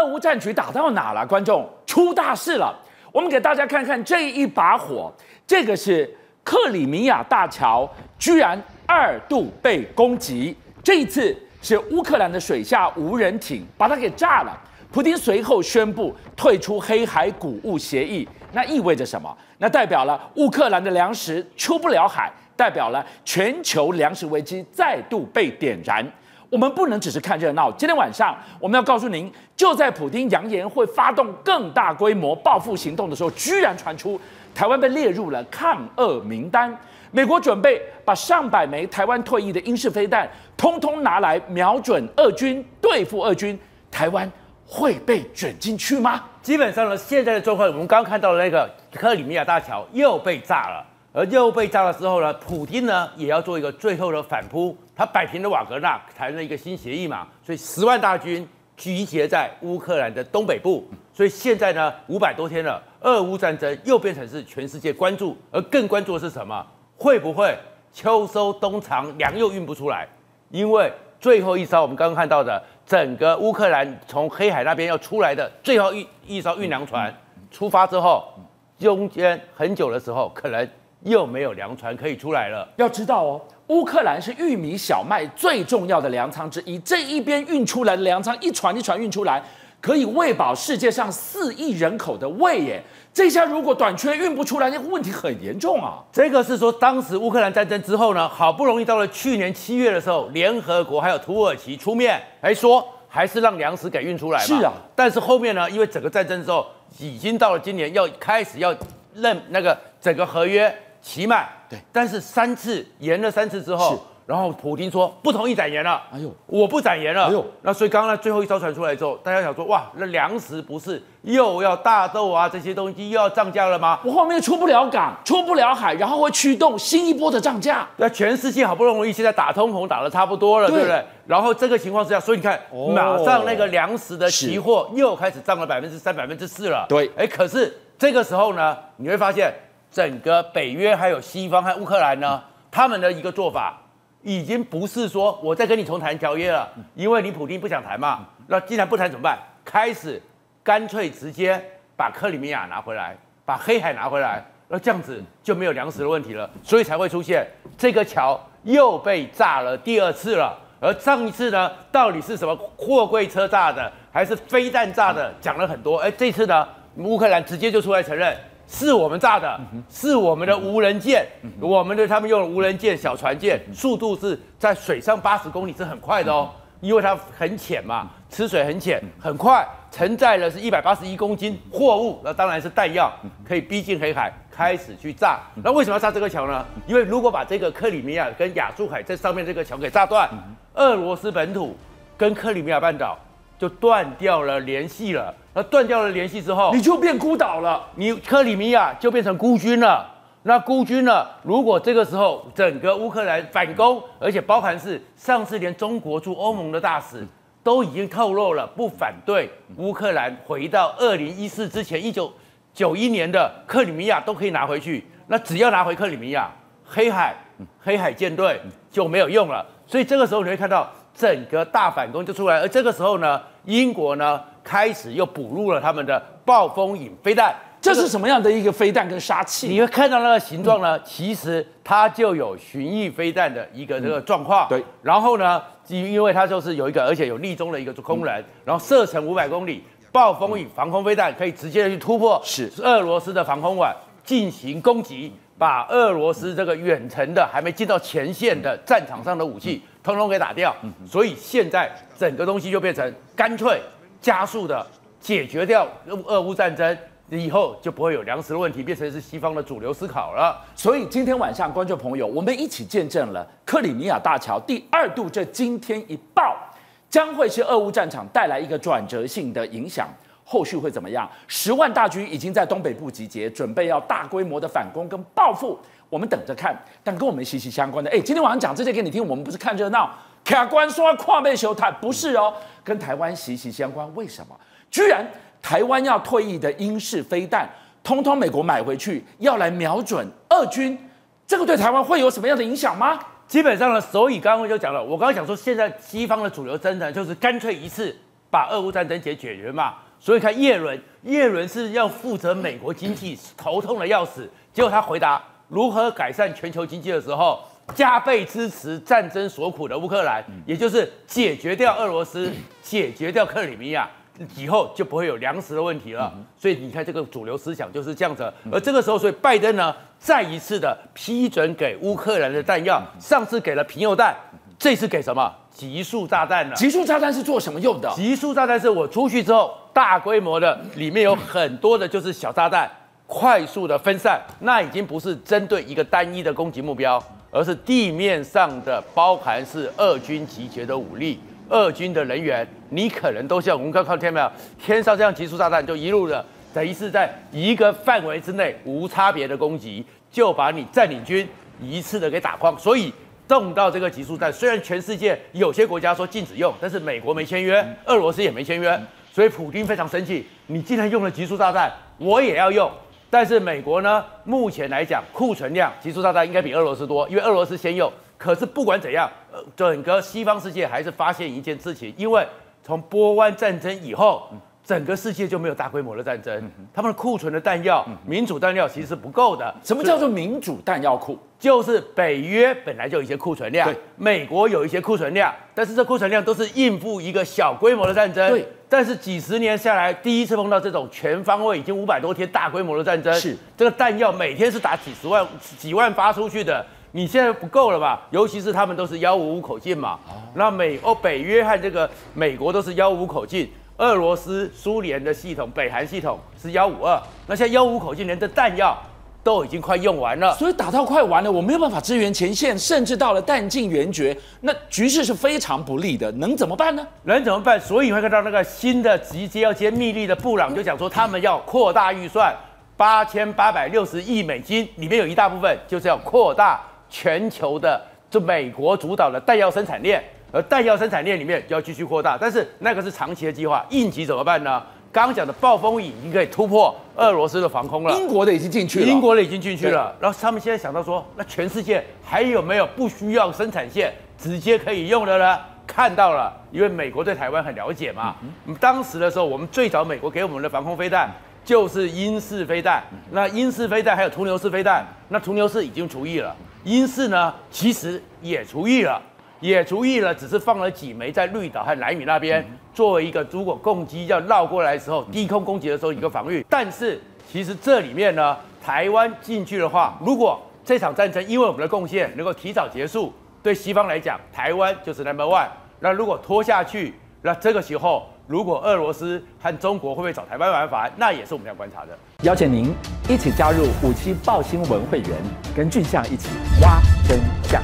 俄乌战局打到哪了？观众出大事了！我们给大家看看这一把火，这个是克里米亚大桥，居然二度被攻击。这一次是乌克兰的水下无人艇把它给炸了。普丁随后宣布退出黑海谷物协议，那意味着什么？那代表了乌克兰的粮食出不了海，代表了全球粮食危机再度被点燃。我们不能只是看热闹。今天晚上我们要告诉您，就在普丁扬言会发动更大规模报复行动的时候，居然传出台湾被列入了抗俄名单。美国准备把上百枚台湾退役的英式飞弹，通通拿来瞄准俄军，对付俄军。台湾会被卷进去吗？基本上呢，现在的状况，我们刚刚看到的那个克里米亚大桥又被炸了。而又被炸了之后呢，普丁呢也要做一个最后的反扑，他摆平了瓦格纳，谈了一个新协议嘛，所以十万大军集结在乌克兰的东北部，所以现在呢五百多天了，俄乌战争又变成是全世界关注，而更关注的是什么？会不会秋收冬藏，粮又运不出来？因为最后一艘我们刚刚看到的，整个乌克兰从黑海那边要出来的最后一一艘运粮船出发之后，中间很久的时候可能。又没有粮船可以出来了。要知道哦，乌克兰是玉米、小麦最重要的粮仓之一。这一边运出来的粮仓，一船一船运出来，可以喂饱世界上四亿人口的胃耶。这下如果短缺运不出来，那个问题很严重啊。这个是说，当时乌克兰战争之后呢，好不容易到了去年七月的时候，联合国还有土耳其出面还说，还是让粮食给运出来嘛。是啊，但是后面呢，因为整个战争之后，已经到了今年要开始要认那个整个合约。期满，对，但是三次延了三次之后，然后普京说不同意展延了，哎呦，我不展延了，哎呦，那所以刚刚最后一艘船出来之后，大家想说哇，那粮食不是又要大豆啊这些东西又要涨价了吗？我后面出不了港，出不了海，然后会驱动新一波的涨价。那全世界好不容易现在打通膨打得差不多了，对，对不对？然后这个情况之下，所以你看，哦、马上那个粮食的期货又开始涨了百分之三、百分之四了。对，哎，可是这个时候呢，你会发现。整个北约还有西方和乌克兰呢，他们的一个做法，已经不是说我在跟你重谈条约了，因为你普丁不想谈嘛。那既然不谈怎么办？开始干脆直接把克里米亚拿回来，把黑海拿回来，那这样子就没有粮食的问题了。所以才会出现这个桥又被炸了第二次了。而上一次呢，到底是什么货柜车炸的，还是飞弹炸的？讲了很多。哎，这次呢，乌克兰直接就出来承认。是我们炸的，是我们的无人舰，我们的他们用了无人舰、小船舰，速度是在水上八十公里，是很快的哦，因为它很浅嘛，吃水很浅，很快，承载了是一百八十一公斤货物，那当然是弹药，可以逼近黑海，开始去炸。那为什么要炸这个桥呢？因为如果把这个克里米亚跟亚速海这上面这个桥给炸断，俄罗斯本土跟克里米亚半岛。就断掉了联系了，那断掉了联系之后，你就变孤岛了，你克里米亚就变成孤军了。那孤军呢？如果这个时候整个乌克兰反攻，而且包含是上次连中国驻欧盟的大使都已经透露了不反对乌克兰回到二零一四之前一九九一年的克里米亚都可以拿回去。那只要拿回克里米亚，黑海黑海舰队就没有用了。所以这个时候你会看到。整个大反攻就出来，而这个时候呢，英国呢开始又补入了他们的暴风影飞弹。这是什么样的一个飞弹跟杀器？你会看到那个形状呢，其实它就有巡弋飞弹的一个这个状况。对。然后呢，因因为它就是有一个，而且有立中的一个空人，然后射程五百公里，暴风影防空飞弹可以直接去突破是俄罗斯的防空网进行攻击，把俄罗斯这个远程的还没进到前线的战场上的武器。通通给打掉，所以现在整个东西就变成干脆加速的解决掉俄乌战争，以后就不会有粮食的问题，变成是西方的主流思考了。所以今天晚上，观众朋友，我们一起见证了克里米亚大桥第二度这惊天一爆，将会是俄乌战场带来一个转折性的影响。后续会怎么样？十万大军已经在东北部集结，准备要大规模的反攻跟报复。我们等着看，但跟我们息息相关的，哎，今天晚上讲这些给你听，我们不是看热闹，卡关说跨背球台不是哦，跟台湾息息相关。为什么？居然台湾要退役的英式飞弹，通通美国买回去，要来瞄准俄军，这个对台湾会有什么样的影响吗？基本上呢，所以刚刚就讲了，我刚刚讲说，现在西方的主流政策就是干脆一次把俄乌战争解解决嘛。所以看叶伦，叶伦是要负责美国经济，头痛的要死。结果他回答如何改善全球经济的时候，加倍支持战争所苦的乌克兰，也就是解决掉俄罗斯，解决掉克里米亚，以后就不会有粮食的问题了。所以你看这个主流思想就是这样子。而这个时候，所以拜登呢，再一次的批准给乌克兰的弹药，上次给了贫铀弹，这次给什么？集束炸弹了。集束炸弹是做什么用的？集束炸弹是我出去之后。大规模的里面有很多的，就是小炸弹，快速的分散。那已经不是针对一个单一的攻击目标，而是地面上的，包含是俄军集结的武力、俄军的人员。你可能都像我们刚看见没有，天上这样集束炸弹，就一路的，等于是在一个范围之内无差别的攻击，就把你占领军一次的给打光。所以动到这个集束弹，虽然全世界有些国家说禁止用，但是美国没签约，俄罗斯也没签约。所以普京非常生气，你既然用了集束炸弹，我也要用。但是美国呢，目前来讲库存量集束炸弹应该比俄罗斯多，因为俄罗斯先用。可是不管怎样，呃，整个西方世界还是发现一件事情，因为从波湾战争以后。整个世界就没有大规模的战争，他们的库存的弹药、民主弹药其实是不够的。什么叫做民主弹药库？就是北约本来就有一些库存量，美国有一些库存量，但是这库存量都是应付一个小规模的战争。对，但是几十年下来，第一次碰到这种全方位、已经五百多天大规模的战争，是这个弹药每天是打几十万、几万发出去的，你现在不够了吧？尤其是他们都是幺五五口径嘛，那美欧北约和这个美国都是幺五五口径。俄罗斯、苏联的系统，北韩系统是幺五二，那现在幺五口径连的弹药都已经快用完了，所以打到快完了，我没有办法支援前线，甚至到了弹尽援绝，那局势是非常不利的，能怎么办呢？能怎么办？所以你会看到那个新的直接要接密令的布朗就讲说，他们要扩大预算八千八百六十亿美金，里面有一大部分就是要扩大全球的，这美国主导的弹药生产链。而弹药生产链里面就要继续扩大，但是那个是长期的计划，应急怎么办呢？刚刚讲的暴风雨已经可以突破俄罗斯的防空了，英国的已经进去了，英国的已经进去了。然后他们现在想到说，那全世界还有没有不需要生产线直接可以用的呢？看到了，因为美国对台湾很了解嘛。嗯，当时的时候，我们最早美国给我们的防空飞弹就是英式飞弹，那英式飞弹还有图牛式飞弹，那图牛式已经除役了，英式呢其实也除役了。也除役了，只是放了几枚在绿岛和兰屿那边，作为一个如果攻击要绕过来的时候，低空攻击的时候一个防御。但是其实这里面呢，台湾进去的话，如果这场战争因为我们的贡献能够提早结束，对西方来讲，台湾就是 number one。那如果拖下去，那这个时候如果俄罗斯和中国会不会找台湾麻烦，那也是我们要观察的。邀请您一起加入五七报新闻会员，跟俊相一起挖真相。